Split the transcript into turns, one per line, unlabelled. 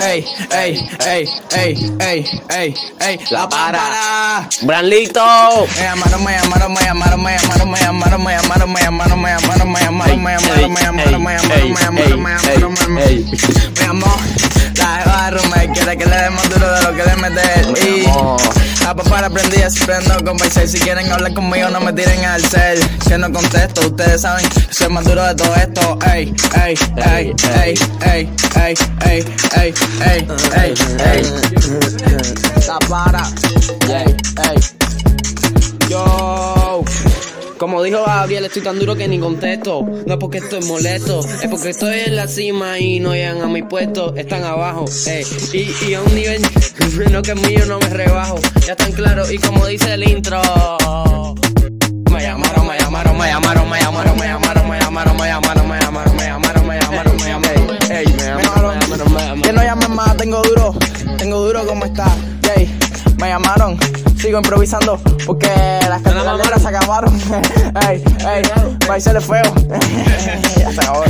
Ey, ey, ey, ey, ey, ey, ey, la para.
Branlito.
Me llamaron, me llamaron, me llamaron, me llamaron, me llamaron, me llamaron, me llamaron, me llamaron, me llamaron, me llamaron, me llamaron, me llamaron, me llamaron, me llamaron, me llamó. La barro me quiere que le dé más duro de lo que le mete papara prendida siempre ando con paisel Si quieren hablar conmigo no me tiren al cel. Que no contesto, ustedes saben que soy más duro de todo esto. Ey, ey, ey, ey, ey, ey, ey, ey, ey, ey, ey. La para, ey, ey
Como dijo Gabriel, estoy tan duro que ni contesto. No es porque estoy molesto, es porque estoy en la cima y no llegan a mi puesto, están abajo. ey. Y, y a un nivel no que mío no me rebajo. Ya están claros y como dice el intro. Me llamaron, me llamaron, me llamaron, me llamaron, me llamaron, me llamaron, me llamaron, me llamaron, me llamaron, me llamaron, me llamaron. Ey, me llamaron, me llamaron, me llamaron.
Que no llamen más, tengo duro, tengo duro como está. Yay, me llamaron, sigo improvisando porque las cartas llamaron. ey, ey, países feo. Hasta ahora.